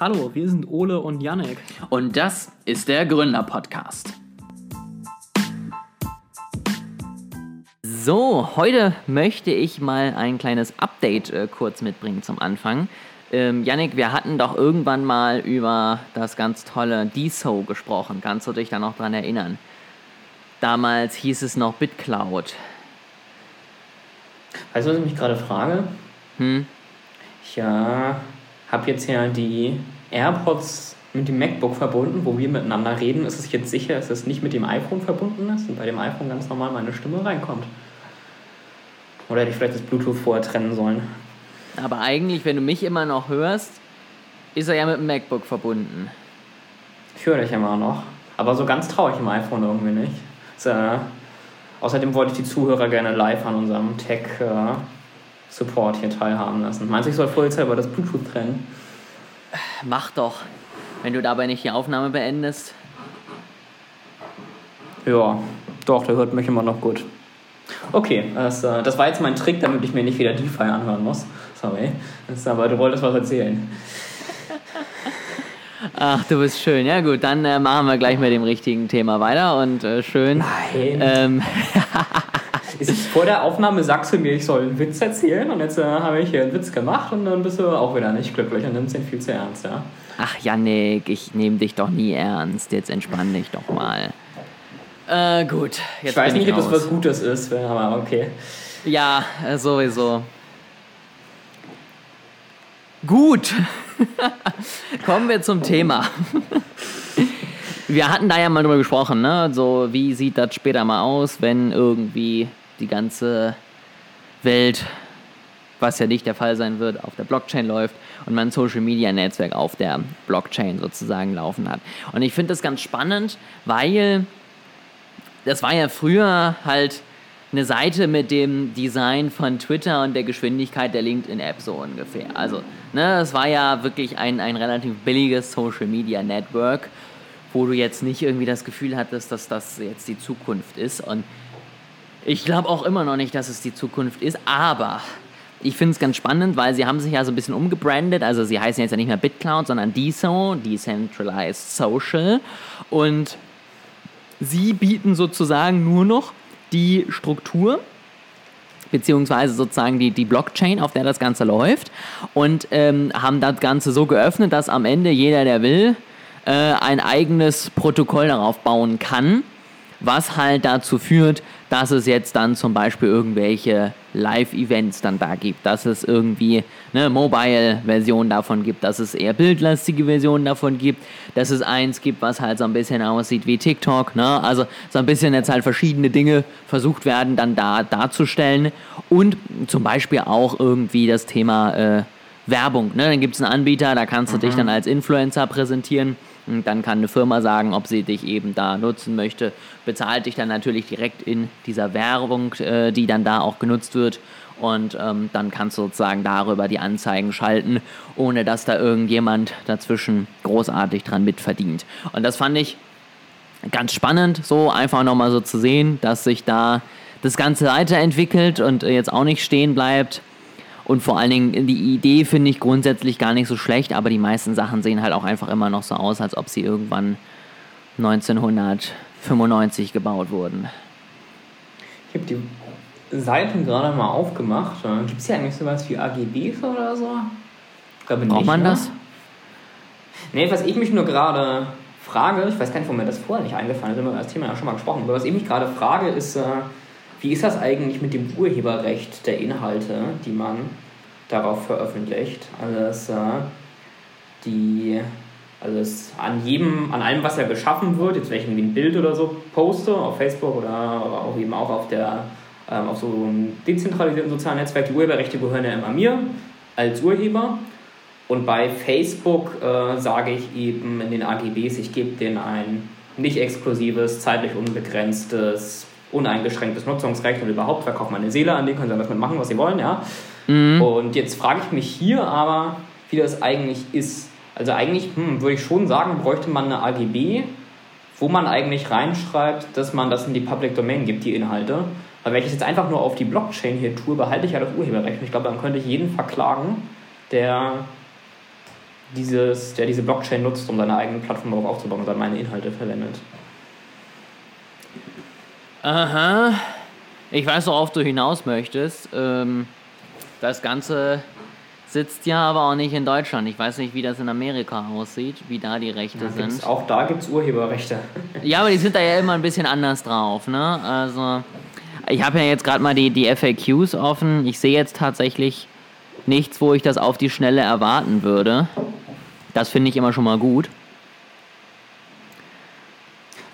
Hallo, wir sind Ole und Yannick. Und das ist der Gründer-Podcast. So, heute möchte ich mal ein kleines Update äh, kurz mitbringen zum Anfang. Ähm, Yannick, wir hatten doch irgendwann mal über das ganz tolle DSO gesprochen. Kannst du dich da noch dran erinnern? Damals hieß es noch BitCloud. Weißt du, was ich mich gerade frage? Hm? Äh, habe jetzt ja die AirPods mit dem MacBook verbunden, wo wir miteinander reden. Ist es jetzt sicher, dass es nicht mit dem iPhone verbunden ist und bei dem iPhone ganz normal meine Stimme reinkommt? Oder hätte ich vielleicht das Bluetooth vorher trennen sollen? Aber eigentlich, wenn du mich immer noch hörst, ist er ja mit dem MacBook verbunden. Ich höre dich immer noch. Aber so ganz traue ich im iPhone irgendwie nicht. So, äh, außerdem wollte ich die Zuhörer gerne live an unserem Tech-Support hier teilhaben lassen. Meinst du, ich soll vollzeit das Bluetooth trennen? Mach doch, wenn du dabei nicht die Aufnahme beendest. Ja, doch, der hört mich immer noch gut. Okay, das, äh, das war jetzt mein Trick, damit ich mir nicht wieder DeFi anhören muss. Sorry. Das, aber du wolltest was erzählen. Ach, du bist schön. Ja gut, dann äh, machen wir gleich mit dem richtigen Thema weiter und äh, schön. Nein. Ähm, vor der Aufnahme sagst du mir, ich soll einen Witz erzählen und jetzt äh, habe ich hier einen Witz gemacht und dann bist du auch wieder nicht glücklich und nimmst ihn viel zu ernst, ja? Ach, Yannick, ich nehme dich doch nie ernst. Jetzt entspann dich doch mal. Äh, gut. Jetzt ich weiß nicht, ob das was Gutes ist, aber okay. Ja, äh, sowieso. Gut. Kommen wir zum Thema. wir hatten da ja mal drüber gesprochen, ne? So, wie sieht das später mal aus, wenn irgendwie die ganze Welt, was ja nicht der Fall sein wird, auf der Blockchain läuft und man Social Media Netzwerk auf der Blockchain sozusagen laufen hat. Und ich finde das ganz spannend, weil das war ja früher halt eine Seite mit dem Design von Twitter und der Geschwindigkeit der LinkedIn-App so ungefähr. Also, ne, es war ja wirklich ein, ein relativ billiges Social Media Network, wo du jetzt nicht irgendwie das Gefühl hattest, dass das jetzt die Zukunft ist. Und ich glaube auch immer noch nicht, dass es die Zukunft ist, aber ich finde es ganz spannend, weil sie haben sich ja so ein bisschen umgebrandet. Also sie heißen jetzt ja nicht mehr BitCloud, sondern DeSo, Decentralized Social. Und sie bieten sozusagen nur noch die Struktur beziehungsweise sozusagen die, die Blockchain, auf der das Ganze läuft und ähm, haben das Ganze so geöffnet, dass am Ende jeder, der will, äh, ein eigenes Protokoll darauf bauen kann, was halt dazu führt, dass es jetzt dann zum Beispiel irgendwelche Live-Events dann da gibt, dass es irgendwie eine Mobile-Version davon gibt, dass es eher bildlastige Versionen davon gibt, dass es eins gibt, was halt so ein bisschen aussieht wie TikTok, ne? also so ein bisschen jetzt halt verschiedene Dinge versucht werden dann da darzustellen und zum Beispiel auch irgendwie das Thema äh, Werbung, ne? dann gibt es einen Anbieter, da kannst du dich dann als Influencer präsentieren und dann kann eine Firma sagen, ob sie dich eben da nutzen möchte, bezahlt dich dann natürlich direkt in dieser Werbung, äh, die dann da auch genutzt wird. Und ähm, dann kannst du sozusagen darüber die Anzeigen schalten, ohne dass da irgendjemand dazwischen großartig dran mitverdient. Und das fand ich ganz spannend, so einfach nochmal so zu sehen, dass sich da das Ganze weiterentwickelt und jetzt auch nicht stehen bleibt. Und vor allen Dingen, die Idee finde ich grundsätzlich gar nicht so schlecht, aber die meisten Sachen sehen halt auch einfach immer noch so aus, als ob sie irgendwann 1995 gebaut wurden. Ich habe die Seiten gerade mal aufgemacht. Gibt es hier eigentlich sowas wie AGBs oder so? Ich glaube Braucht nicht, man ne? das? Nee, was ich mich nur gerade frage, ich weiß gar nicht, warum mir das vorher nicht eingefallen ist, wir haben das Thema ja schon mal gesprochen, aber was ich mich gerade frage, ist, äh, wie ist das eigentlich mit dem Urheberrecht der Inhalte, die man darauf veröffentlicht? Also, es, äh, die, also es an jedem, an allem, was ja geschaffen wird, jetzt wenn ich ein Bild oder so poste, auf Facebook oder auch eben auch auf der ähm, auf so einem dezentralisierten sozialen Netzwerk, die Urheberrechte gehören ja immer mir als Urheber. Und bei Facebook äh, sage ich eben in den AGBs, ich gebe denen ein nicht exklusives, zeitlich unbegrenztes, uneingeschränktes Nutzungsrecht und überhaupt verkauft meine Seele an, die können sie damit machen, was sie wollen, ja. Und jetzt frage ich mich hier aber, wie das eigentlich ist. Also eigentlich hm, würde ich schon sagen, bräuchte man eine AGB, wo man eigentlich reinschreibt, dass man das in die Public Domain gibt, die Inhalte. Weil wenn ich es jetzt einfach nur auf die Blockchain hier tue, behalte ich ja das Urheberrecht. Und ich glaube, dann könnte ich jeden verklagen, der dieses, der diese Blockchain nutzt, um seine eigene Plattform darauf aufzubauen und dann meine Inhalte verwendet. Aha. Ich weiß, worauf du hinaus möchtest. Ähm, das Ganze sitzt ja aber auch nicht in Deutschland. Ich weiß nicht, wie das in Amerika aussieht, wie da die Rechte Da sind. auch da gibt es Urheberrechte. Ja, aber die sind da ja immer ein bisschen anders drauf, ne? Also, ich habe ja jetzt gerade mal die, die FAQs offen. Ich sehe jetzt tatsächlich nichts, wo ich das auf die Schnelle erwarten würde. Das finde ich immer schon mal gut.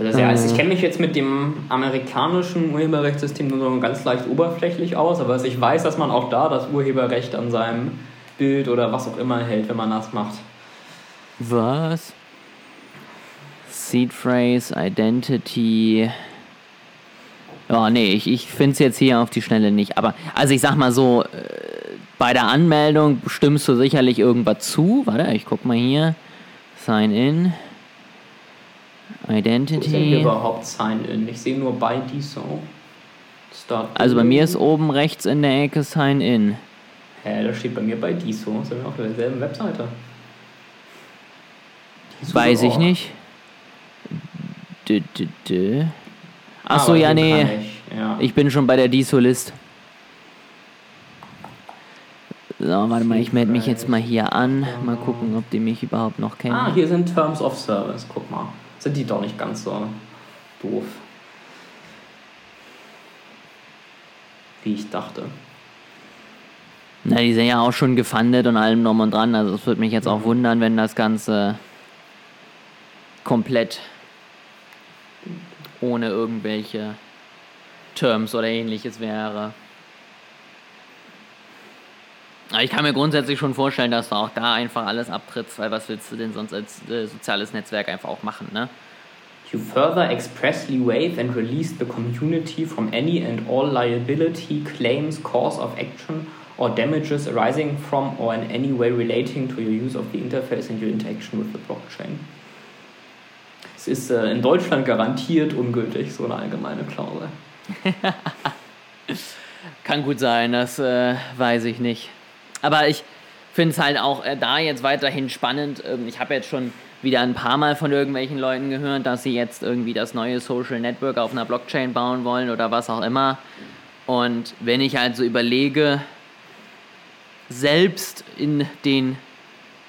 Also sehr, also Äh. ich kenne mich jetzt mit dem amerikanischen Urheberrechtssystem nur so ganz leicht oberflächlich aus, aber ich weiß, dass man auch da das Urheberrecht an seinem Bild oder was auch immer hält, wenn man das macht. Was? Seed Phrase, Identity. Ja, nee, ich, ich finde es jetzt hier auf die Schnelle nicht. Aber, also ich sag mal so, äh, bei der Anmeldung stimmst du sicherlich irgendwas zu. Warte, ich guck mal hier. Sign in. Wo ist denn hier Identity. überhaupt Sign-In? Ich sehe nur bei DSO. Start Also bei mir ist oben rechts in der Ecke Sign in. Hä, das steht bei mir bei DSO. Sind wir auf derselben Webseite? Weiß ich nicht. Dü, dü. Ah, Achso, aber ja, nee. Ich. Ja. Ich bin schon bei der DISO-List. So, warte mal, ich melde mich jetzt mal hier an. Mal gucken, ob die mich überhaupt noch kennen. ah, hier sind Terms of Service. Guck mal. Sind die doch nicht ganz so doof. Wie ich dachte. Na, die sind ja auch schon gefundet und allem drum und dran. Also es würde mich jetzt auch wundern, wenn das Ganze komplett ohne irgendwelche Terms oder ähnliches wäre. Ich kann mir grundsätzlich schon vorstellen, dass du auch da einfach alles abtrittst, weil was willst du denn sonst als äh, soziales Netzwerk einfach auch machen, ne? You further expressly waive and release the community from any and all liability, claims, cause of action, or damages arising from or in any way relating to your use of the interface and your interaction with the blockchain. Es ist äh, in Deutschland garantiert ungültig, so eine allgemeine Klausel. Kann gut sein, das äh, weiß ich nicht. Aber ich finde es halt auch äh, da jetzt weiterhin spannend. Ähm, ich habe jetzt schon wieder ein paar Mal von irgendwelchen Leuten gehört, dass sie jetzt irgendwie das neue Social Network auf einer Blockchain bauen wollen oder was auch immer. Und wenn ich halt so überlege, selbst in den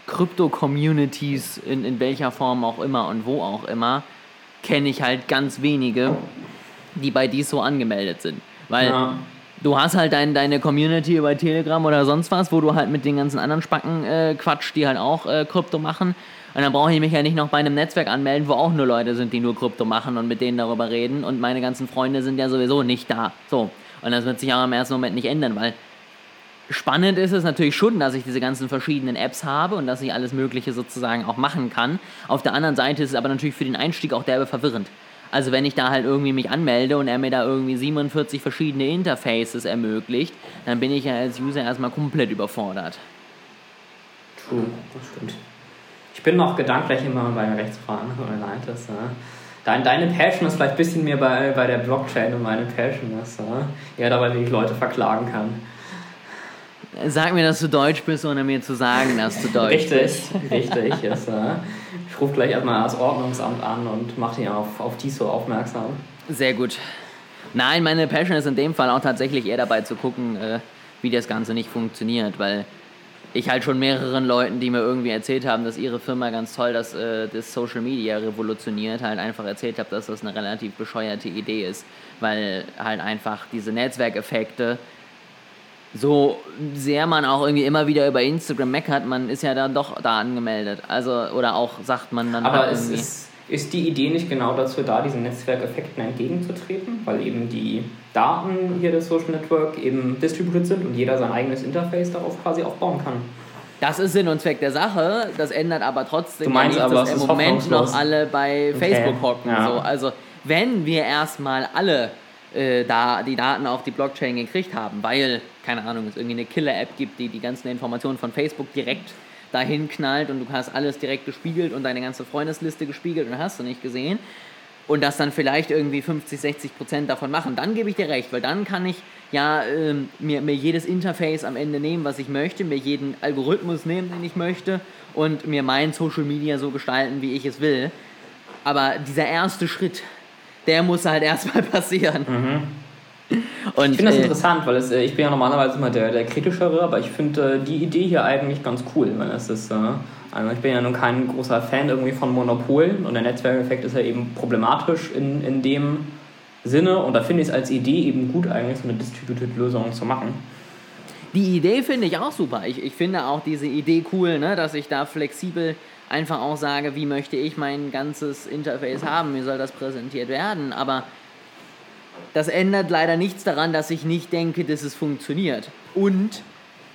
Krypto-Communities, in, in welcher Form auch immer und wo auch immer, kenne ich halt ganz wenige, die bei dies so angemeldet sind. Weil Ja. Du hast halt dein, deine Community über Telegram oder sonst was, wo du halt mit den ganzen anderen Spacken äh, quatscht, die halt auch äh, Krypto machen. Und dann brauche ich mich ja nicht noch bei einem Netzwerk anmelden, wo auch nur Leute sind, die nur Krypto machen und mit denen darüber reden. Und meine ganzen Freunde sind ja sowieso nicht da. So. Und das wird sich auch im ersten Moment nicht ändern, weil spannend ist es natürlich schon, dass ich diese ganzen verschiedenen Apps habe und dass ich alles Mögliche sozusagen auch machen kann. Auf der anderen Seite ist es aber natürlich für den Einstieg auch derbe verwirrend. Also wenn ich da halt irgendwie mich anmelde und er mir da irgendwie 47 verschiedene Interfaces ermöglicht, dann bin ich ja als User erstmal komplett überfordert. True, das stimmt. Ich bin noch gedanklich immer bei den Rechtsfragen, tut mir leid. Das, äh, dein, deine Passion ist vielleicht ein bisschen mehr bei, bei der Blockchain und meine Passion ist, äh, ja, dabei, wie ich Leute verklagen kann. Sag mir, dass du Deutsch bist, ohne mir zu sagen, dass du Deutsch Richtig, bist. richtig. Ist, äh, rufe gleich erstmal das Ordnungsamt an und mache die auf, auf die so aufmerksam. Sehr gut. Nein, meine Passion ist in dem Fall auch tatsächlich eher dabei zu gucken, äh, wie das Ganze nicht funktioniert, weil ich halt schon mehreren Leuten, die mir irgendwie erzählt haben, dass ihre Firma ganz toll das, äh, das Social Media revolutioniert, halt einfach erzählt habe, dass das eine relativ bescheuerte Idee ist, weil halt einfach diese Netzwerkeffekte, so sehr man auch irgendwie immer wieder über Instagram meckert, man ist ja dann doch da angemeldet. Also, oder auch sagt man dann Aber es ist, ist die Idee nicht genau dazu da, diesen Netzwerkeffekten entgegenzutreten, weil eben die Daten hier des Social Network eben distributed sind und jeder sein eigenes Interface darauf quasi aufbauen kann. Das ist Sinn und Zweck der Sache. Das ändert aber trotzdem Du meinst ja nicht, aber, dass im Moment noch alle bei Facebook hocken. ja. So. Also wenn wir erstmal alle äh, da die Daten auf die Blockchain gekriegt haben, weil, keine Ahnung, es irgendwie eine Killer-App gibt, die die ganzen Informationen von Facebook direkt dahin knallt und du hast alles direkt gespiegelt und deine ganze Freundesliste gespiegelt und hast du nicht gesehen. und das dann vielleicht irgendwie 50, 60 Prozent davon machen, dann gebe ich dir recht, weil dann kann ich ja ähm, mir, mir jedes Interface am Ende nehmen, was ich möchte, mir jeden Algorithmus nehmen, den ich möchte und mir mein Social Media so gestalten, wie ich es will. Aber dieser erste Schritt, der muss halt erstmal passieren. Und, ich finde das äh, interessant, weil es, äh, ich bin ja normalerweise immer der, der kritischere, aber ich finde äh, die Idee hier eigentlich ganz cool, weil es ist, äh, also ich bin ja nun kein großer Fan irgendwie von Monopolen und der Netzwerkeffekt ist ja eben problematisch in, in dem Sinne und da finde ich es als Idee eben gut eigentlich so eine Distributed-Lösung zu machen. Die Idee finde ich auch super. Ich, ich finde auch diese Idee cool, ne, dass ich da flexibel einfach auch sage, wie möchte ich mein ganzes Interface haben, wie soll das präsentiert werden, aber das ändert leider nichts daran, dass ich nicht denke, dass es funktioniert. Und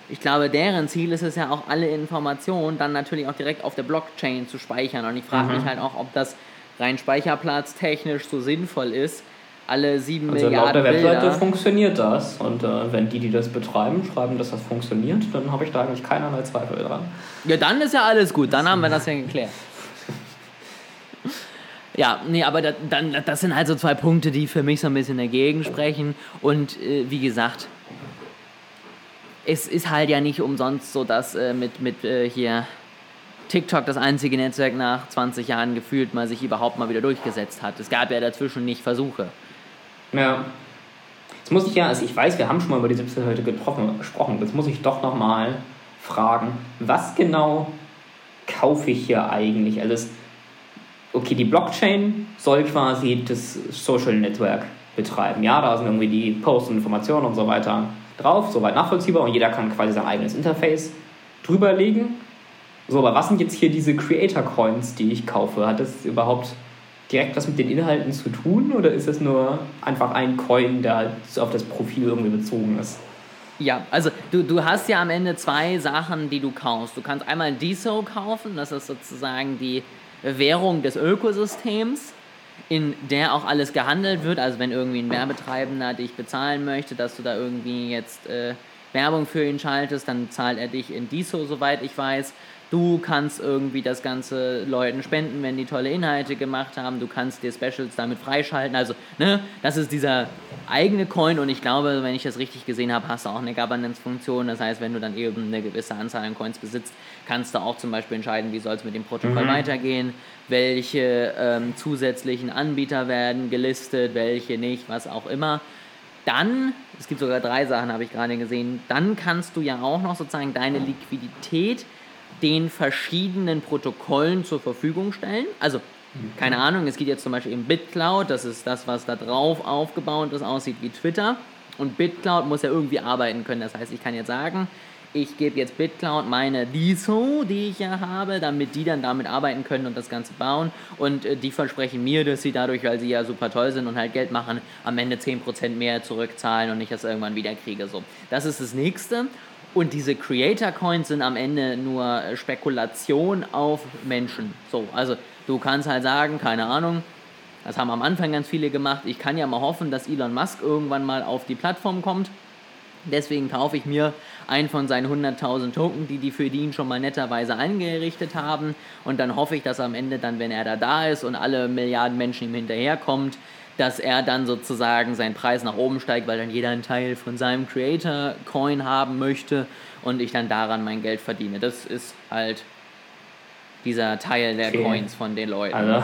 ich glaube, deren Ziel ist es ja auch, alle Informationen dann natürlich auch direkt auf der Blockchain zu speichern. Und ich frage mhm. mich halt auch, ob das rein speicherplatztechnisch so sinnvoll ist. Alle sieben also Milliarden. Laut der Webseite Bilder. funktioniert das. Und äh, wenn die, die das betreiben, schreiben, dass das funktioniert, dann habe ich da eigentlich keinerlei Zweifel dran. Ja, dann ist ja alles gut. Dann haben wir das ja geklärt. Ja, nee, aber das, dann, das sind halt so zwei Punkte, die für mich so ein bisschen dagegen sprechen. Und äh, wie gesagt, es ist halt ja nicht umsonst so, dass äh, mit, mit äh, hier TikTok das einzige Netzwerk nach 20 Jahren gefühlt mal sich überhaupt mal wieder durchgesetzt hat. Es gab ja dazwischen nicht Versuche. Ja. Jetzt muss ich ja, also ich weiß, wir haben schon mal über diese getroffen, gesprochen, jetzt muss ich doch nochmal fragen, was genau kaufe ich hier eigentlich? Also es, okay, die Blockchain soll quasi das Social Network betreiben. Ja, da sind irgendwie die Posts und Informationen und so weiter drauf, soweit nachvollziehbar und jeder kann quasi sein eigenes Interface drüberlegen. So, aber was sind jetzt hier diese Creator Coins, die ich kaufe? Hat das überhaupt direkt was mit den Inhalten zu tun oder ist es nur einfach ein Coin, der auf das Profil irgendwie bezogen ist? Ja, also du, du hast ja am Ende zwei Sachen, die du kaufst. Du kannst einmal DSO kaufen, das ist sozusagen die Währung des Ökosystems, in der auch alles gehandelt wird. Also wenn irgendwie ein Werbetreibender dich bezahlen möchte, dass du da irgendwie jetzt äh, Werbung für ihn schaltest, dann zahlt er dich in DISO, soweit ich weiß. Du kannst irgendwie das Ganze Leuten spenden, wenn die tolle Inhalte gemacht haben. Du kannst dir Specials damit freischalten. Also, ne, das ist dieser eigene Coin und ich glaube, wenn ich das richtig gesehen habe, hast du auch eine Governance-Funktion. Das heißt, wenn du dann eben eine gewisse Anzahl an Coins besitzt, kannst du auch zum Beispiel entscheiden, wie soll es mit dem Protokoll mhm. weitergehen, welche ähm, zusätzlichen Anbieter werden gelistet, welche nicht, was auch immer. Dann, es gibt sogar drei Sachen, habe ich gerade gesehen, dann kannst du ja auch noch sozusagen deine Liquidität den verschiedenen Protokollen zur Verfügung stellen. Also, keine Ahnung, es geht jetzt zum Beispiel eben BitCloud, das ist das, was da drauf aufgebaut ist, aussieht wie Twitter. Und BitCloud muss ja irgendwie arbeiten können. Das heißt, ich kann jetzt sagen, ich gebe jetzt BitCloud meine DISO, die ich ja habe, damit die dann damit arbeiten können und das Ganze bauen. Und äh, die versprechen mir, dass sie dadurch, weil sie ja super toll sind und halt Geld machen, am Ende 10% mehr zurückzahlen und ich das irgendwann wieder kriege. So, das ist das nächste. Und diese Creator Coins sind am Ende nur Spekulation auf Menschen. So, also du kannst halt sagen, keine Ahnung, das haben am Anfang ganz viele gemacht. Ich kann ja mal hoffen, dass Elon Musk irgendwann mal auf die Plattform kommt. Deswegen kaufe ich mir einen von seinen 100.000 Token, die die für ihn schon mal netterweise eingerichtet haben. Und dann hoffe ich, dass am Ende dann, wenn er da da ist und alle Milliarden Menschen ihm hinterherkommt, dass er dann sozusagen seinen Preis nach oben steigt, weil dann jeder einen Teil von seinem Creator-Coin haben möchte und ich dann daran mein Geld verdiene. Das ist halt dieser Teil der okay. Coins von den Leuten. Also,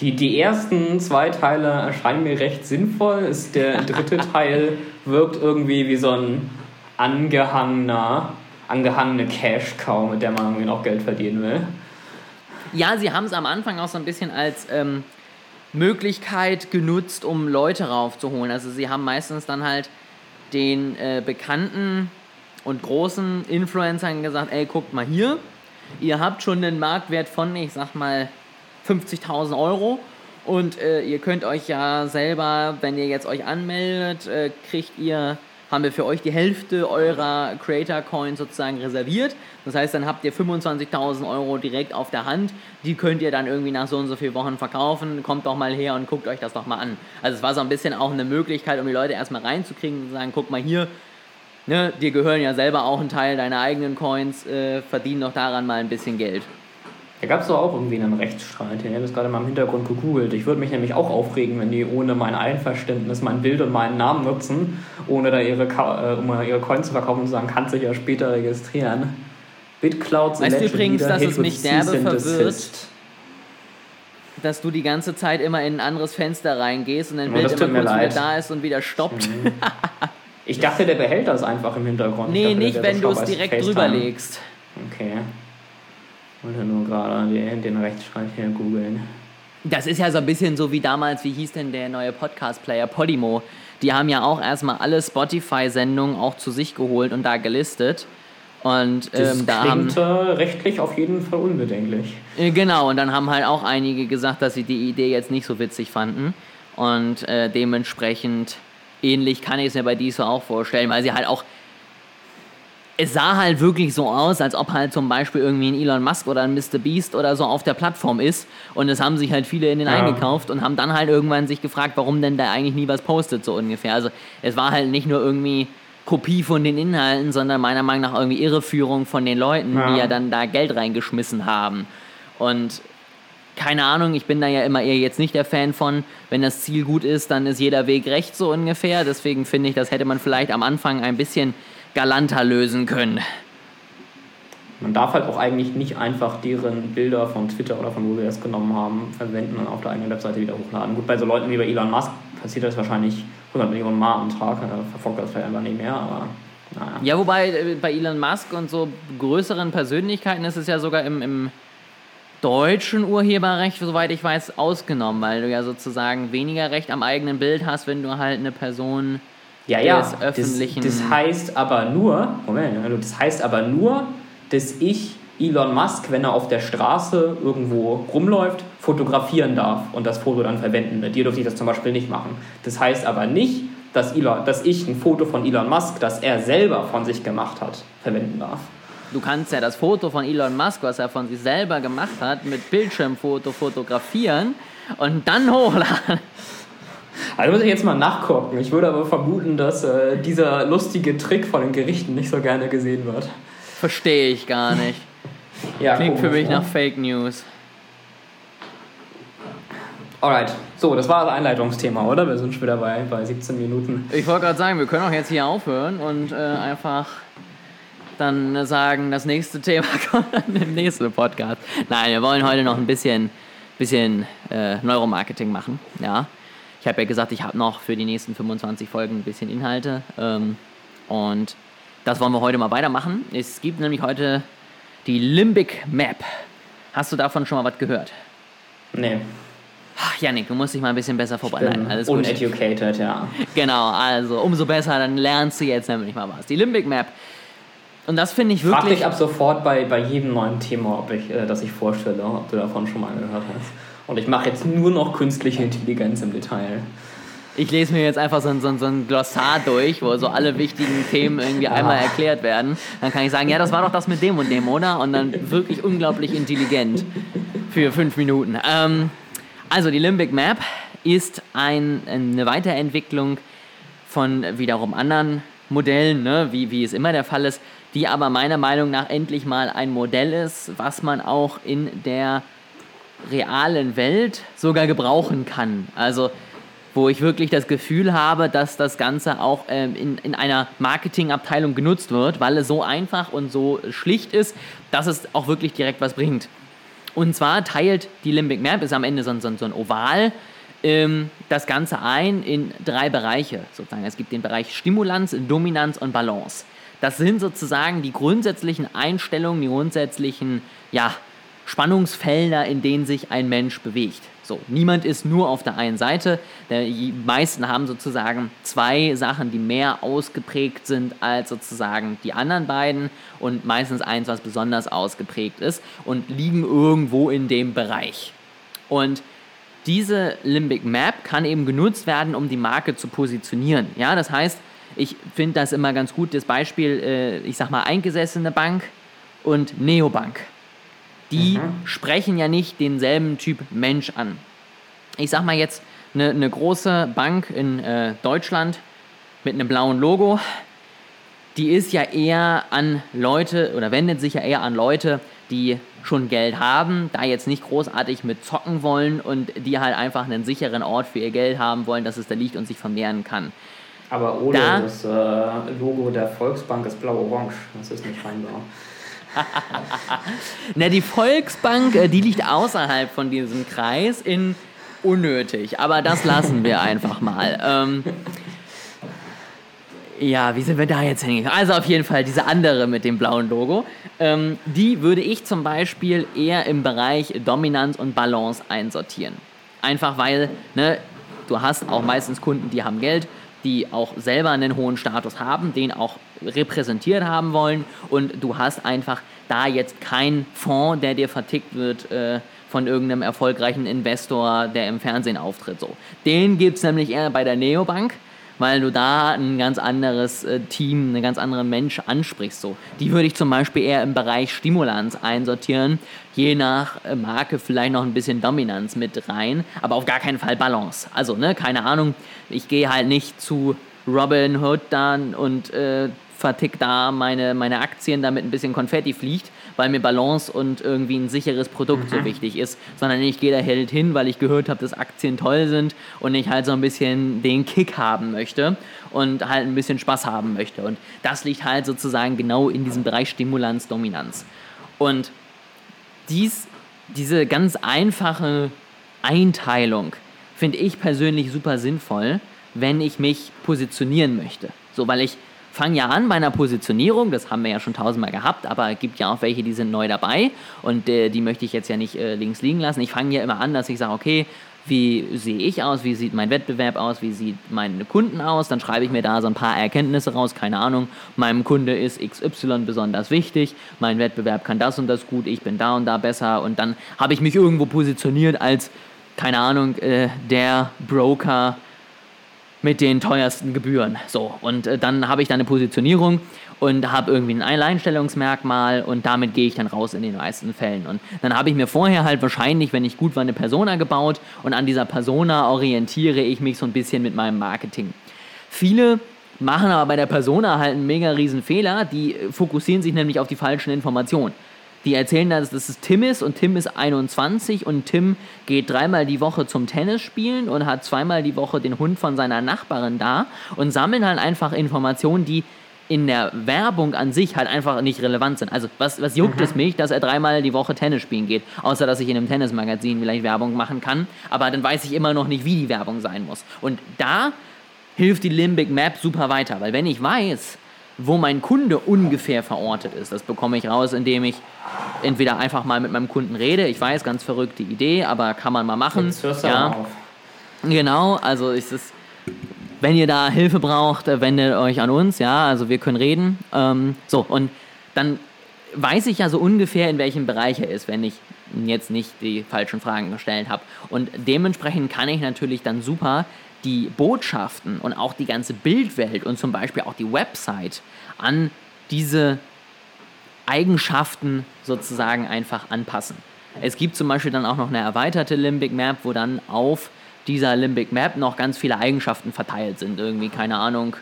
die, die ersten zwei Teile erscheinen mir recht sinnvoll. Ist der dritte Teil wirkt irgendwie wie so ein angehangener, angehangene Cash-Cow, mit der man irgendwie noch Geld verdienen will. Ja, sie haben es am Anfang auch so ein bisschen als ähm, Möglichkeit genutzt, um Leute raufzuholen. Also sie haben meistens dann halt den äh, bekannten und großen Influencern gesagt, ey, guckt mal hier, ihr habt schon einen Marktwert von, ich sag mal, 50.000 Euro und äh, ihr könnt euch ja selber, wenn ihr jetzt euch anmeldet, äh, kriegt ihr haben wir für euch die Hälfte eurer Creator Coins sozusagen reserviert. Das heißt, dann habt ihr 25.000 Euro direkt auf der Hand. Die könnt ihr dann irgendwie nach so und so vielen Wochen verkaufen. Kommt doch mal her und guckt euch das doch mal an. Also es war so ein bisschen auch eine Möglichkeit, um die Leute erstmal reinzukriegen und zu sagen, guck mal hier, ne, dir gehören ja selber auch ein Teil deiner eigenen Coins, äh, verdien doch daran mal ein bisschen Geld. Da gab es doch auch irgendwie einen Rechtsstreit. Ich habe das gerade mal im Hintergrund gegoogelt. Ich würde mich nämlich auch aufregen, wenn die ohne mein Einverständnis mein Bild und meinen Namen nutzen, ohne da ihre, Ka äh, um ihre Coins zu verkaufen und zu sagen, kannst dich ja später registrieren. BitCloud Weißt du übrigens, dass es mich derbe verwirrt, dass du die ganze Zeit immer in ein anderes Fenster reingehst und dein Bild immer kurz wieder da ist und wieder stoppt. Ich dachte, der behält das einfach im Hintergrund. Nee, dachte, nicht, wenn du es direkt drüber legst. Okay. Wollte nur gerade den, den Rechtsstreit hier googeln. Das ist ja so ein bisschen so wie damals, wie hieß denn der neue Podcast-Player Podimo? Die haben ja auch erstmal alle Spotify-Sendungen auch zu sich geholt und da gelistet. Und ähm, da haben. klingt äh, rechtlich auf jeden Fall unbedenklich. Äh, Genau, und dann haben halt auch einige gesagt, dass sie die Idee jetzt nicht so witzig fanden. Und äh, dementsprechend ähnlich kann ich es mir bei Diesel auch vorstellen, weil sie halt auch. Es sah halt wirklich so aus, als ob halt zum Beispiel irgendwie ein Elon Musk oder ein Mr. Beast oder so auf der Plattform ist. Und es haben sich halt viele in den Ja. eingekauft und haben dann halt irgendwann sich gefragt, warum denn da eigentlich nie was postet, so ungefähr. Also es war halt nicht nur irgendwie Kopie von den Inhalten, sondern meiner Meinung nach irgendwie Irreführung von den Leuten, Ja. die ja dann da Geld reingeschmissen haben. Und keine Ahnung, ich bin da ja immer eher jetzt nicht der Fan von, wenn das Ziel gut ist, dann ist jeder Weg recht so ungefähr. Deswegen finde ich, das hätte man vielleicht am Anfang ein bisschen galanter lösen können. Man darf halt auch eigentlich nicht einfach deren Bilder von Twitter oder von wo sie das genommen haben, verwenden und auf der eigenen Webseite wieder hochladen. Gut, bei so Leuten wie bei Elon Musk passiert das wahrscheinlich 100 Millionen Mal am Tag. Er verfolgt das vielleicht einfach nicht mehr, aber naja. Ja, wobei äh, bei Elon Musk und so größeren Persönlichkeiten ist es ja sogar im, im deutschen Urheberrecht, soweit ich weiß, ausgenommen, weil du ja sozusagen weniger Recht am eigenen Bild hast, wenn du halt eine Person Ja, ja, des öffentlichen- Das, das heißt aber nur, Moment, das heißt aber nur, dass ich Elon Musk, wenn er auf der Straße irgendwo rumläuft, fotografieren darf und das Foto dann verwenden. Mit dir dürfte ich das zum Beispiel nicht machen. Das heißt aber nicht, dass, Elon, dass ich ein Foto von Elon Musk, das er selber von sich gemacht hat, verwenden darf. Du kannst ja das Foto von Elon Musk, was er von sich selber gemacht hat, mit Bildschirmfoto fotografieren und dann hochladen. Also muss ich jetzt mal nachgucken. Ich würde aber vermuten, dass äh, dieser lustige Trick von den Gerichten nicht so gerne gesehen wird. Verstehe ich gar nicht. Ja, Klingt für komisch, mich ne? nach Fake News. Alright, so, das war das Einleitungsthema, oder? Wir sind schon wieder bei, bei 17 Minuten. Ich wollte gerade sagen, wir können auch jetzt hier aufhören und äh, einfach dann sagen, das nächste Thema kommt dann im nächsten Podcast. Nein, wir wollen heute noch ein bisschen, bisschen äh, Neuromarketing machen. Ja. Ich habe ja gesagt, ich habe noch für die nächsten 25 Folgen ein bisschen Inhalte. Ähm, und das wollen wir heute mal weitermachen. Es gibt nämlich heute die Limbic Map. Hast du davon schon mal was gehört? Nee, Ach, Janik, du musst dich mal ein bisschen besser vorbereiten. Alles gut. uneducated, ja. Genau, also umso besser, dann lernst du jetzt nämlich mal was. Die Limbic Map. Und das finde ich Frag wirklich. dich ab sofort bei, bei jedem neuen Thema, ob ich, äh, das ich vorstelle, ob du davon schon mal gehört hast. Und ich mache jetzt nur noch künstliche Intelligenz im Detail. Ich lese mir jetzt einfach so ein, so, ein, so ein Glossar durch, wo so alle wichtigen Themen irgendwie einmal erklärt werden. Dann kann ich sagen, ja, das war doch das mit dem und dem, oder? Und dann wirklich unglaublich intelligent für fünf Minuten. Ähm, also die Limbic Map ist ein, eine Weiterentwicklung von wiederum anderen Modellen, ne, wie, wie es immer der Fall ist, die aber meiner Meinung nach endlich mal ein Modell ist, was man auch in der realen Welt sogar gebrauchen kann. Also wo ich wirklich das Gefühl habe, dass das Ganze auch ähm, in, in einer Marketingabteilung genutzt wird, weil es so einfach und so schlicht ist, dass es auch wirklich direkt was bringt. Und zwar teilt die Limbic Map, ist am Ende so so so ein Oval, ähm, das Ganze ein in drei Bereiche sozusagen. Es gibt den Bereich Stimulanz, Dominanz und Balance. Das sind sozusagen die grundsätzlichen Einstellungen, die grundsätzlichen ja, Spannungsfelder, in denen sich ein Mensch bewegt. So, niemand ist nur auf der einen Seite. Die meisten haben sozusagen zwei Sachen, die mehr ausgeprägt sind als sozusagen die anderen beiden und meistens eins, was besonders ausgeprägt ist und liegen irgendwo in dem Bereich. Und diese Limbic Map kann eben genutzt werden, um die Marke zu positionieren. Ja, das heißt, ich finde das immer ganz gut, das Beispiel, äh, ich sag mal, eingesessene Bank und Neobank. Die sprechen ja nicht denselben Typ Mensch an. Ich sag mal jetzt, eine, eine große Bank in äh, Deutschland mit einem blauen Logo, die ist ja eher an Leute oder wendet sich ja eher an Leute, die schon Geld haben, da jetzt nicht großartig mit zocken wollen und die halt einfach einen sicheren Ort für ihr Geld haben wollen, dass es da liegt und sich vermehren kann. Aber ohne Da- das äh, Logo der Volksbank ist blau-orange. Das ist nicht scheinbar. Na, die Volksbank, äh, die liegt außerhalb von diesem Kreis in unnötig, aber das lassen wir einfach mal. Ähm, ja, wie sind wir da jetzt hingegangen? Also auf jeden Fall diese andere mit dem blauen Logo. Ähm, die würde ich zum Beispiel eher im Bereich Dominanz und Balance einsortieren. Einfach weil, ne, du hast auch meistens Kunden, die haben Geld, die auch selber einen hohen Status haben, den auch repräsentiert haben wollen und du hast einfach da jetzt keinen Fonds, der dir vertickt wird äh, von irgendeinem erfolgreichen Investor, der im Fernsehen auftritt. So. Den gibt es nämlich eher bei der Neobank weil du da ein ganz anderes äh, Team, einen ganz anderen Mensch ansprichst. So. Die würde ich zum Beispiel eher im Bereich Stimulanz einsortieren, je nach äh, Marke vielleicht noch ein bisschen Dominanz mit rein, aber auf gar keinen Fall Balance. Also, ne, keine Ahnung, ich gehe halt nicht zu Robin Hood dann und äh, vertick da meine, meine Aktien, damit ein bisschen Konfetti fliegt, weil mir Balance und irgendwie ein sicheres Produkt so wichtig ist, sondern ich gehe da halt hin, weil ich gehört habe, dass Aktien toll sind und ich halt so ein bisschen den Kick haben möchte und halt ein bisschen Spaß haben möchte. Und das liegt halt sozusagen genau in diesem Bereich Stimulanz, Dominanz. Und dies, diese ganz einfache Einteilung finde ich persönlich super sinnvoll, wenn ich mich positionieren möchte. So, weil ich fange ja an bei einer Positionierung, das haben wir ja schon tausendmal gehabt, aber es gibt ja auch welche, die sind neu dabei und äh, die möchte ich jetzt ja nicht äh, links liegen lassen. Ich fange ja immer an, dass ich sage, okay, wie sehe ich aus, wie sieht mein Wettbewerb aus, wie sieht meine Kunden aus, dann schreibe ich mir da so ein paar Erkenntnisse raus, keine Ahnung, meinem Kunde ist XY besonders wichtig, mein Wettbewerb kann das und das gut, ich bin da und da besser. Und dann habe ich mich irgendwo positioniert als, keine Ahnung, äh, der Broker, mit den teuersten Gebühren. So, und äh, dann habe ich da eine Positionierung und habe irgendwie ein Alleinstellungsmerkmal und damit gehe ich dann raus in den meisten Fällen. Und dann habe ich mir vorher halt wahrscheinlich, wenn ich gut war, eine Persona gebaut und an dieser Persona orientiere ich mich so ein bisschen mit meinem Marketing. Viele machen aber bei der Persona halt einen mega riesen Fehler, die äh, fokussieren sich nämlich auf die falschen Informationen. Die erzählen dann, dass es Tim ist und Tim ist 21 und Tim geht dreimal die Woche zum Tennis spielen und hat zweimal die Woche den Hund von seiner Nachbarin da und sammeln halt einfach Informationen, die in der Werbung an sich halt einfach nicht relevant sind. Also was, was juckt es mich, dass er dreimal die Woche Tennis spielen geht, außer dass ich in einem Tennismagazin vielleicht Werbung machen kann, aber dann weiß ich immer noch nicht, wie die Werbung sein muss. Und da hilft die Limbic Map super weiter, weil wenn ich weiß, wo mein Kunde ungefähr verortet ist, das bekomme ich raus, indem ich entweder einfach mal mit meinem Kunden rede, ich weiß, ganz verrückte Idee, aber kann man mal machen. Jetzt hörst du ja. auf. Genau, also ist es, wenn ihr da Hilfe braucht, äh, wendet euch an uns, ja, also wir können reden. Ähm, so, und dann weiß ich ja so ungefähr, in welchem Bereich er ist, wenn ich jetzt nicht die falschen Fragen gestellt habe. Und dementsprechend kann ich natürlich dann super die Botschaften und auch die ganze Bildwelt und zum Beispiel auch die Website an diese Eigenschaften sozusagen einfach anpassen. Es gibt zum Beispiel dann auch noch eine erweiterte Limbic Map, wo dann auf dieser Limbic Map noch ganz viele Eigenschaften verteilt sind. Irgendwie, keine Ahnung,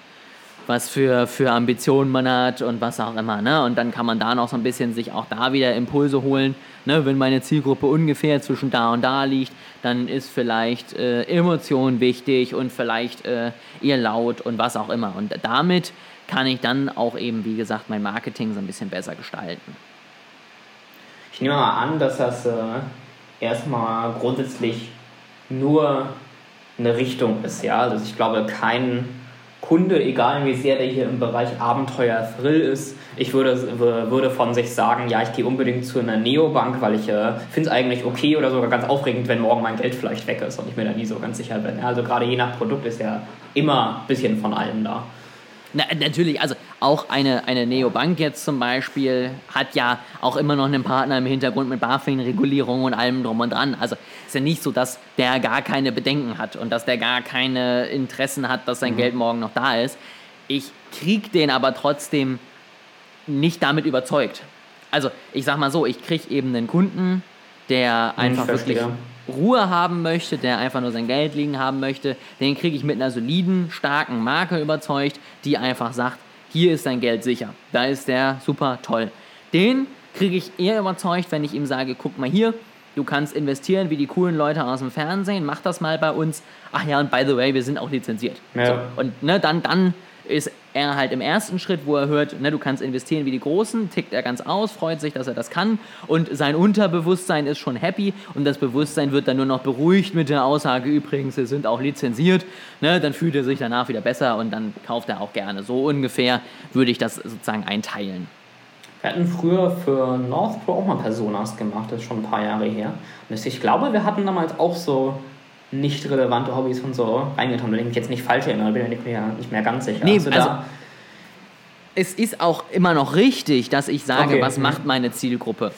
was für, für Ambitionen man hat und was auch immer. Ne? Und dann kann man da noch so ein bisschen sich auch da wieder Impulse holen. Ne? Wenn meine Zielgruppe ungefähr zwischen da und da liegt, dann ist vielleicht äh, Emotion wichtig und vielleicht äh, ihr laut und was auch immer. Und damit kann ich dann auch eben, wie gesagt, mein Marketing so ein bisschen besser gestalten. Ich nehme mal an, dass das äh, erstmal grundsätzlich nur eine Richtung ist. Ja? Also ich glaube, kein Kunde, egal wie sehr der hier im Bereich Abenteuer Thrill ist, ich würde, würde von sich sagen, ja, ich gehe unbedingt zu einer Neobank, weil ich äh, finde es eigentlich okay oder sogar ganz aufregend, wenn morgen mein Geld vielleicht weg ist und ich mir da nie so ganz sicher bin. Also gerade je nach Produkt ist ja immer ein bisschen von allem da. Na, natürlich, also auch eine, eine Neobank jetzt zum Beispiel hat ja auch immer noch einen Partner im Hintergrund mit BaFin-Regulierung und allem drum und dran. Also ist ja nicht so, dass der gar keine Bedenken hat und dass der gar keine Interessen hat, dass sein Mhm. Geld morgen noch da ist. Ich krieg den aber trotzdem nicht damit überzeugt. Also ich sag mal so, ich krieg eben einen Kunden, der einfach wirklich. Ruhe haben möchte, der einfach nur sein Geld liegen haben möchte, den kriege ich mit einer soliden, starken Marke überzeugt, die einfach sagt, hier ist dein Geld sicher. Da ist der super toll. Den kriege ich eher überzeugt, wenn ich ihm sage, guck mal hier, du kannst investieren wie die coolen Leute aus dem Fernsehen, mach das mal bei uns. Ach ja, und by the way, wir sind auch lizenziert. Ja. So, und ne, dann, dann ist er halt im ersten Schritt, wo er hört, ne, du kannst investieren wie die Großen, tickt er ganz aus, freut sich, dass er das kann und sein Unterbewusstsein ist schon happy und das Bewusstsein wird dann nur noch beruhigt mit der Aussage, übrigens, sie sind auch lizenziert, ne, dann fühlt er sich danach wieder besser und dann kauft er auch gerne. So ungefähr würde ich das sozusagen einteilen. Wir hatten früher für North Pro auch mal Personas gemacht, das ist schon ein paar Jahre her. Und ich glaube, wir hatten damals auch so nicht relevante Hobbys und so reingetan. Wenn ich mich jetzt nicht falsch erinnere, bin ich mir nicht mehr ganz sicher. Nee, also- da- Es ist auch immer noch richtig, dass ich sage, Okay, was mhm. macht meine Zielgruppe.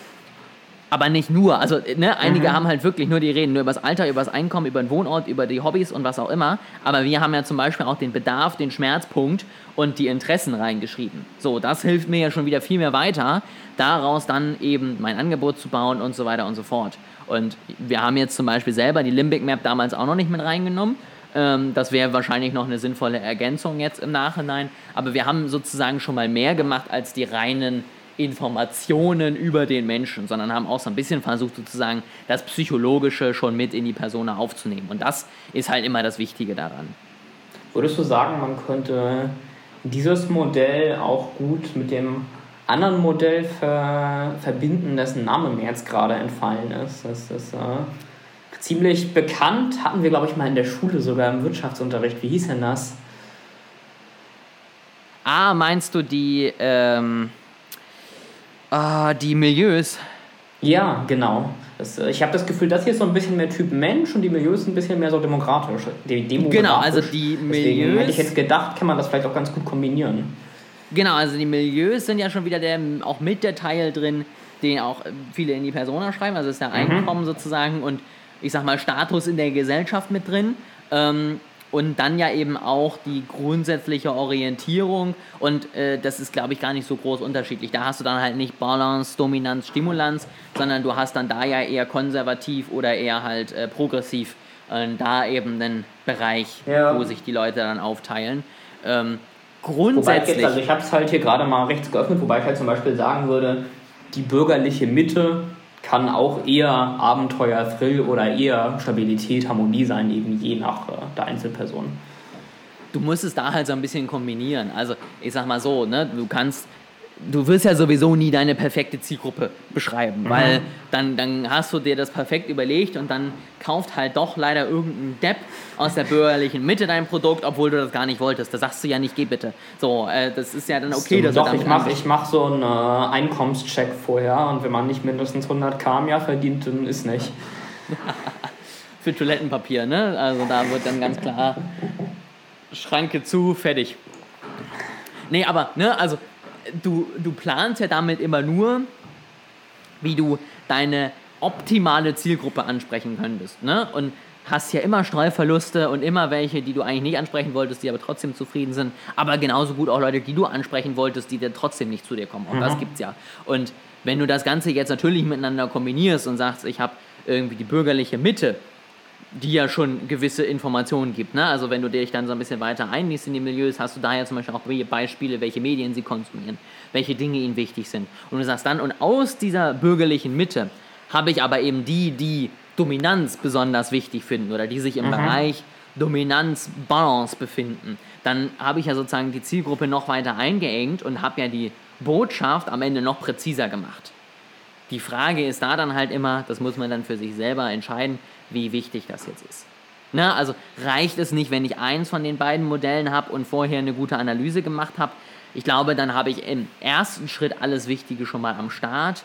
Aber nicht nur. Also, ne, einige Mhm. haben halt wirklich nur die Reden, nur über das Alter, über das Einkommen, über den Wohnort, über die Hobbys und was auch immer. Aber wir haben ja zum Beispiel auch den Bedarf, den Schmerzpunkt und die Interessen reingeschrieben. So, das hilft mir ja schon wieder viel mehr weiter, daraus dann eben mein Angebot zu bauen und so weiter und so fort. Und wir haben jetzt zum Beispiel selber die Limbic Map damals auch noch nicht mit reingenommen. Ähm, das wäre wahrscheinlich noch eine sinnvolle Ergänzung jetzt im Nachhinein. Aber wir haben sozusagen schon mal mehr gemacht als die reinen Informationen über den Menschen, sondern haben auch so ein bisschen versucht, sozusagen das Psychologische schon mit in die Persona aufzunehmen. Und das ist halt immer das Wichtige daran. Würdest du sagen, man könnte dieses Modell auch gut mit dem anderen Modell ver verbinden, dessen Name mir jetzt gerade entfallen ist? Das ist äh, ziemlich bekannt, hatten wir, glaube ich, mal in der Schule sogar im Wirtschaftsunterricht. Wie hieß denn das? Ah, meinst du die, ähm, ah, die Milieus? Ja, genau. Das, äh, ich habe das Gefühl, das hier ist so ein bisschen mehr Typ Mensch und die Milieus ein bisschen mehr so demokratisch. De demokratisch. Genau, also die Deswegen Milieus- hätte ich jetzt gedacht, kann man das vielleicht auch ganz gut kombinieren. Genau, also die Milieus sind ja schon wieder der, auch mit der Teil drin, den auch äh, viele in die Persona schreiben. Also ist der Einkommen sozusagen und ich sag mal Status in der Gesellschaft mit drin. Ähm, und dann ja eben auch die grundsätzliche Orientierung und äh, das ist, glaube ich, gar nicht so groß unterschiedlich. Da hast du dann halt nicht Balance, Dominanz, Stimulanz, sondern du hast dann da ja eher konservativ oder eher halt äh, progressiv äh, da eben einen Bereich, Ja. wo sich die Leute dann aufteilen. Ähm, grundsätzlich. jetzt, also ich habe es halt hier gerade mal rechts geöffnet, wobei ich halt zum Beispiel sagen würde, die bürgerliche Mitte kann auch eher Abenteuer, Thrill oder eher Stabilität, Harmonie sein, eben je nach äh, der Einzelperson. du musst es da halt so ein bisschen kombinieren. Also ich sag mal so, ne, du kannst, du wirst ja sowieso nie deine perfekte Zielgruppe beschreiben, weil dann, dann hast du dir das perfekt überlegt und dann kauft halt doch leider irgendein Depp aus der bürgerlichen Mitte dein Produkt, obwohl du das gar nicht wolltest. Da sagst du ja nicht, geh bitte. So, äh, das ist ja dann okay, dass Doch, ich mache ich mach so einen äh, Einkommenscheck vorher und wenn man nicht mindestens 100k im Jahr verdient, dann ist nicht. für Toilettenpapier, ne? Also da wird dann ganz klar Schranke zu, fertig. Nee, aber, ne, also du, du planst ja damit immer nur, wie du deine optimale Zielgruppe ansprechen könntest, ne? Und hast ja immer Streuverluste und immer welche, die du eigentlich nicht ansprechen wolltest, die aber trotzdem zufrieden sind, aber genauso gut auch Leute, die du ansprechen wolltest, die dann trotzdem nicht zu dir kommen. Auch das gibt's ja. Und wenn du das Ganze jetzt natürlich miteinander kombinierst und sagst, ich habe irgendwie die bürgerliche Mitte, die ja schon gewisse Informationen gibt. Ne? Also wenn du dich dann so ein bisschen weiter einliest in die Milieus, hast du daher zum Beispiel auch Beispiele, welche Medien sie konsumieren, welche Dinge ihnen wichtig sind. Und du sagst dann, und aus dieser bürgerlichen Mitte habe ich aber eben die, die Dominanz besonders wichtig finden oder die sich im Bereich Dominanz, Balance befinden. Dann habe ich ja sozusagen die Zielgruppe noch weiter eingeengt und habe ja die Botschaft am Ende noch präziser gemacht. Die Frage ist da dann halt immer, das muss man dann für sich selber entscheiden, wie wichtig das jetzt ist. Na, also reicht es nicht, wenn ich eins von den beiden Modellen habe und vorher eine gute Analyse gemacht habe. Ich glaube, dann habe ich im ersten Schritt alles Wichtige schon mal am Start.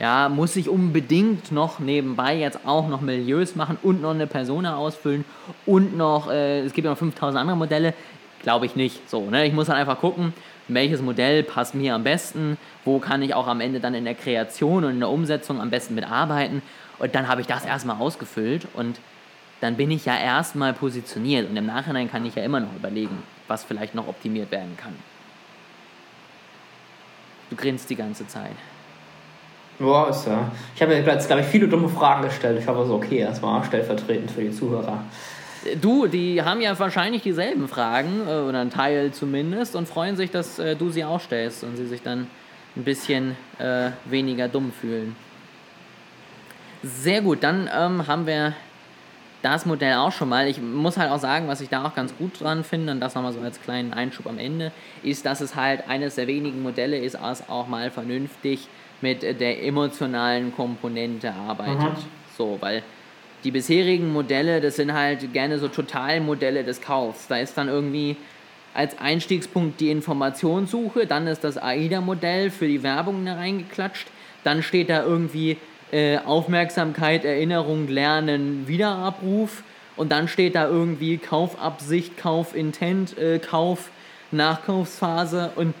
Ja, muss ich unbedingt noch nebenbei jetzt auch noch Milieus machen und noch eine Persona ausfüllen und noch, äh, es gibt ja noch 5000 andere Modelle. Glaube ich nicht. So, ne? Ich muss dann einfach gucken, welches Modell passt mir am besten, wo kann ich auch am Ende dann in der Kreation und in der Umsetzung am besten mitarbeiten. Und dann habe ich das erstmal ausgefüllt und dann bin ich ja erstmal positioniert und im Nachhinein kann ich ja immer noch überlegen, was vielleicht noch optimiert werden kann. Du grinst die ganze Zeit. Ja, ist ja. Ich habe jetzt, glaube ich, viele dumme Fragen gestellt. Ich hoffe, es ist okay. Das war stellvertretend für die Zuhörer. Du, die haben ja wahrscheinlich dieselben Fragen, äh, oder ein Teil zumindest, und freuen sich, dass äh, du sie auch stellst und sie sich dann ein bisschen äh, weniger dumm fühlen. Sehr gut, dann ähm, haben wir das Modell auch schon mal. Ich muss halt auch sagen, was ich da auch ganz gut dran finde, und das nochmal so als kleinen Einschub am Ende, ist, dass es halt eines der wenigen Modelle ist, was auch mal vernünftig mit der emotionalen Komponente arbeitet. Mhm. So, weil die bisherigen Modelle, das sind halt gerne so Totalmodelle des Kaufs. Da ist dann irgendwie als Einstiegspunkt die Informationssuche, dann ist das AIDA-Modell für die Werbung da reingeklatscht, dann steht da irgendwie äh, Aufmerksamkeit, Erinnerung, Lernen, Wiederabruf und dann steht da irgendwie Kaufabsicht, Kaufintent, äh, Kauf, Nachkaufsphase und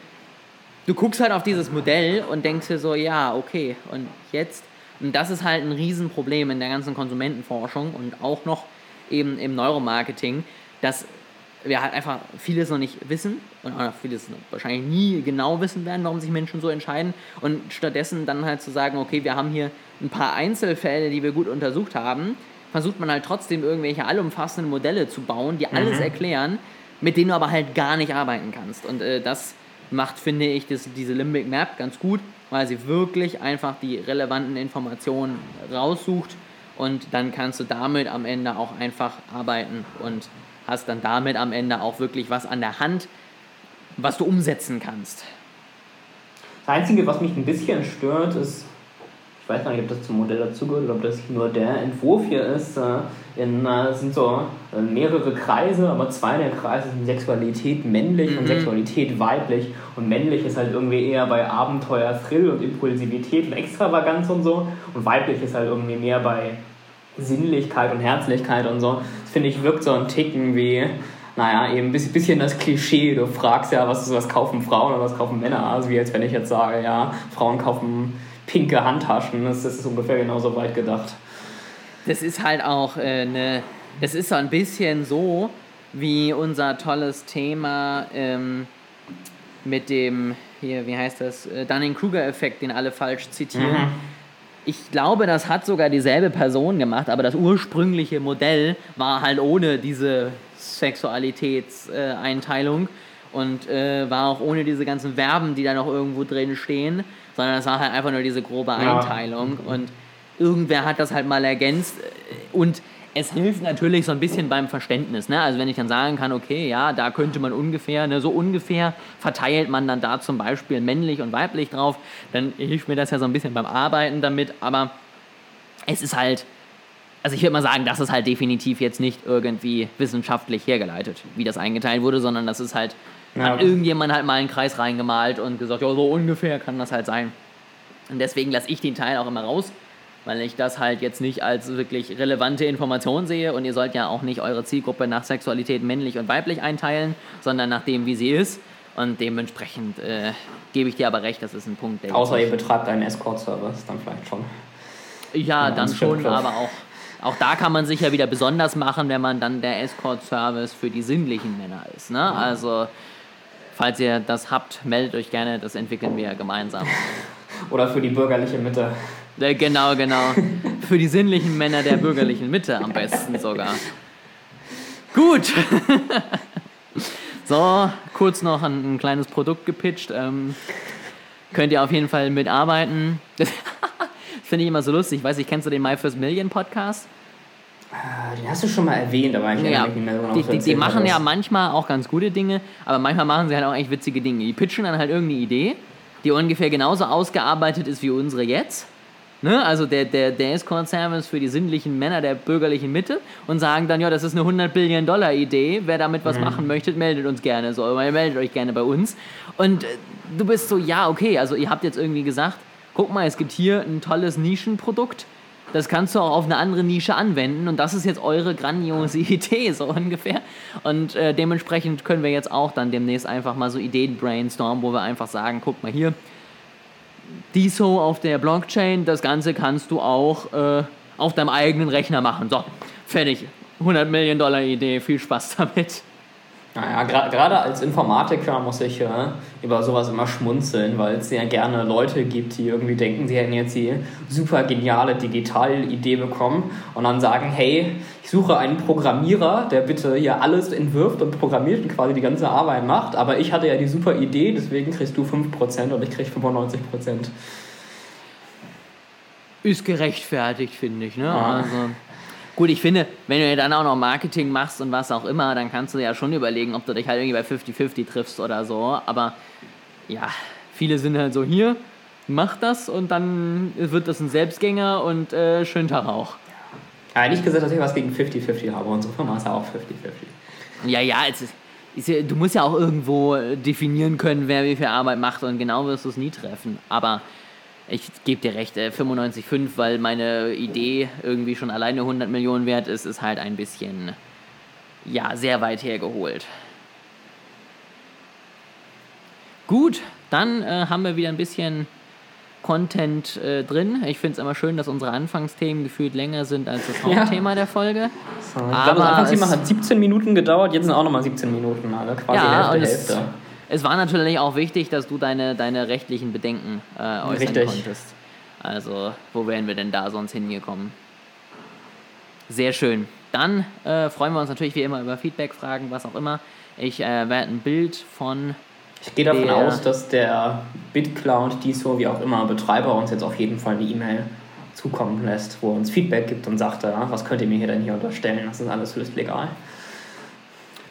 du guckst halt auf dieses Modell und denkst dir so, ja, okay, und jetzt? Und das ist halt ein Riesenproblem in der ganzen Konsumentenforschung und auch noch eben im Neuromarketing, dass wir halt einfach vieles noch nicht wissen und auch vieles wahrscheinlich nie genau wissen werden, warum sich Menschen so entscheiden und stattdessen dann halt zu sagen, okay, wir haben hier ein paar Einzelfälle, die wir gut untersucht haben, versucht man halt trotzdem irgendwelche allumfassenden Modelle zu bauen, die alles mhm. erklären, mit denen du aber halt gar nicht arbeiten kannst. Und äh, das macht, finde ich, das, diese Limbic Map ganz gut, weil sie wirklich einfach die relevanten Informationen raussucht und dann kannst du damit am Ende auch einfach arbeiten und hast dann damit am Ende auch wirklich was an der Hand, was du umsetzen kannst. Das Einzige, was mich ein bisschen stört, ist, ich weiß nicht, ob das zum Modell dazugehört oder ob das nur der Entwurf hier ist. Äh, in, äh, sind so äh, mehrere Kreise, aber zwei der Kreise sind Sexualität männlich mhm. und Sexualität weiblich. Und männlich ist halt irgendwie eher bei Abenteuer, Thrill und Impulsivität und Extravaganz und so. Und weiblich ist halt irgendwie mehr bei Sinnlichkeit und Herzlichkeit und so. Finde ich wirkt so ein Ticken wie, naja, eben ein bisschen das Klischee. Du fragst ja, was, was kaufen Frauen oder was kaufen Männer? Also wie als wenn ich jetzt sage, ja, Frauen kaufen pinke Handtaschen. Das, das ist ungefähr genauso weit gedacht. Das ist halt auch eine, äh, das ist so ein bisschen so wie unser tolles Thema ähm, mit dem, hier, wie heißt das, äh, Dunning-Kruger-Effekt, den alle falsch zitieren. Mhm ich glaube, das hat sogar dieselbe Person gemacht, aber das ursprüngliche Modell war halt ohne diese Sexualitätseinteilung äh, und äh, war auch ohne diese ganzen Verben, die da noch irgendwo drin stehen, sondern es war halt einfach nur diese grobe Einteilung ja. und irgendwer hat das halt mal ergänzt und es hilft natürlich so ein bisschen beim Verständnis. Ne? Also wenn ich dann sagen kann, okay, ja, da könnte man ungefähr, ne, so ungefähr verteilt man dann da zum Beispiel männlich und weiblich drauf, dann hilft mir das ja so ein bisschen beim Arbeiten damit. Aber es ist halt, also ich würde mal sagen, das ist halt definitiv jetzt nicht irgendwie wissenschaftlich hergeleitet, wie das eingeteilt wurde, sondern das ist halt, ja. hat irgendjemand halt mal einen Kreis reingemalt und gesagt, ja, so ungefähr kann das halt sein. Und deswegen lasse ich den Teil auch immer raus weil ich das halt jetzt nicht als wirklich relevante Information sehe und ihr sollt ja auch nicht eure Zielgruppe nach Sexualität männlich und weiblich einteilen, sondern nach dem, wie sie ist. Und dementsprechend äh, gebe ich dir aber recht, das ist ein Punkt, der. Außer ihr betreibt einen Escort-Service, dann vielleicht schon. Ja, dann schon, aber auch, auch da kann man sich ja wieder besonders machen, wenn man dann der Escort-Service für die sinnlichen Männer ist. Ne? Also, falls ihr das habt, meldet euch gerne, das entwickeln wir ja gemeinsam. Oder für die bürgerliche Mitte. Äh, genau, genau. Für die sinnlichen Männer der bürgerlichen Mitte am besten sogar. Gut. so, kurz noch ein, ein kleines Produkt gepitcht. Ähm, könnt ihr auf jeden Fall mitarbeiten. Das finde ich immer so lustig. Ich weiß nicht, kennst du den My First Million Podcast? Ah, den hast du schon mal erwähnt, aber eigentlich ja, nicht mehr so Die, die, die machen ja manchmal auch ganz gute Dinge, aber manchmal machen sie halt auch echt witzige Dinge. Die pitchen dann halt irgendeine Idee, die ungefähr genauso ausgearbeitet ist wie unsere jetzt Ne? Also der, der, der Escort-Service für die sinnlichen Männer der bürgerlichen Mitte und sagen dann, ja, das ist eine 100 Billion Dollar Idee, wer damit was mhm. machen möchte, meldet uns gerne, so, oder meldet euch gerne bei uns. Und äh, du bist so, ja, okay, also ihr habt jetzt irgendwie gesagt, guck mal, es gibt hier ein tolles Nischenprodukt, das kannst du auch auf eine andere Nische anwenden und das ist jetzt eure grandiose Idee, so ungefähr. Und äh, dementsprechend können wir jetzt auch dann demnächst einfach mal so Ideen brainstormen, wo wir einfach sagen, guck mal hier, die so auf der Blockchain, das Ganze kannst du auch äh, auf deinem eigenen Rechner machen. So, fertig. 100 Millionen Dollar Idee, viel Spaß damit. Naja, gerade als Informatiker muss ich äh, über sowas immer schmunzeln, weil es ja gerne Leute gibt, die irgendwie denken, sie hätten jetzt die super geniale Digitalidee bekommen und dann sagen, hey, ich suche einen Programmierer, der bitte hier alles entwirft und programmiert und quasi die ganze Arbeit macht, aber ich hatte ja die super Idee, deswegen kriegst du 5% und ich krieg 95%. Ist gerechtfertigt, finde ich. Ne? Ja. Also, gut, ich finde, wenn du dann auch noch Marketing machst und was auch immer, dann kannst du ja schon überlegen, ob du dich halt irgendwie bei 50-50 triffst oder so. Aber ja, viele sind halt so hier, mach das und dann wird das ein Selbstgänger und äh, schönen Tag auch. Nicht gesagt, dass ich was gegen 50-50 habe. Unsere Firma ist ja auch 50-50. Ja, ja, es ist, du musst ja auch irgendwo definieren können, wer wie viel Arbeit macht und genau wirst du es nie treffen. Aber ich gebe dir recht, äh, 95,5, weil meine Idee irgendwie schon alleine 100 Millionen wert ist, ist halt ein bisschen, ja, sehr weit hergeholt. Gut, dann äh, haben wir wieder ein bisschen Content äh, drin. Ich finde es immer schön, dass unsere Anfangsthemen gefühlt länger sind als das Ja. Hauptthema der Folge. So, ich glaube, das Anfangsthema hat 17 Minuten gedauert, jetzt sind auch nochmal 17 Minuten, also quasi Ja, Hälfte, Hälfte. Es war natürlich auch wichtig, dass du deine, deine rechtlichen Bedenken äh, äußern Richtig. konntest. Also, wo wären wir denn da sonst hingekommen? Sehr schön. Dann äh, freuen wir uns natürlich wie immer über Feedback, Fragen, was auch immer. Ich äh, werde ein Bild von. Ich gehe davon aus, dass der BitCloud, DISO, wie auch immer, Betreiber uns jetzt auf jeden Fall eine E-Mail zukommen lässt, wo er uns Feedback gibt und sagt, ja, was könnt ihr mir hier denn hier unterstellen? Das ist alles höchst legal.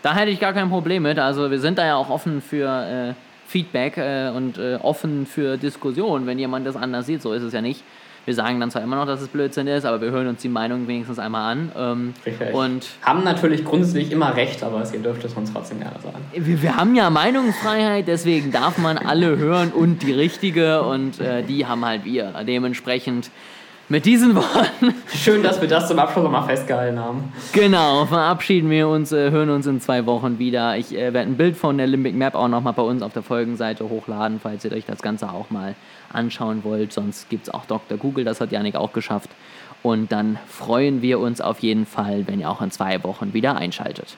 Da hätte ich gar kein Problem mit. Also, wir sind da ja auch offen für äh, Feedback äh, und äh, offen für Diskussion, wenn jemand das anders sieht. So ist es ja nicht. Wir sagen dann zwar immer noch, dass es Blödsinn ist, aber wir hören uns die Meinung wenigstens einmal an. Ähm, Richtig. und Haben natürlich grundsätzlich immer recht, aber ihr dürft es uns trotzdem gerne sagen. Wir, wir haben ja Meinungsfreiheit, deswegen darf man alle hören und die richtige und äh, die haben halt wir. Dementsprechend mit diesen Worten, Schön, dass wir das zum Abschluss nochmal festgehalten haben. genau, verabschieden wir uns, äh, hören uns in zwei Wochen wieder. Ich äh, werde ein Bild von der Limbic Map auch nochmal bei uns auf der Folgenseite hochladen, falls ihr euch das Ganze auch mal anschauen wollt. Sonst gibt es auch Dr. Google, das hat Janik auch geschafft. Und dann freuen wir uns auf jeden Fall, wenn ihr auch in zwei Wochen wieder einschaltet.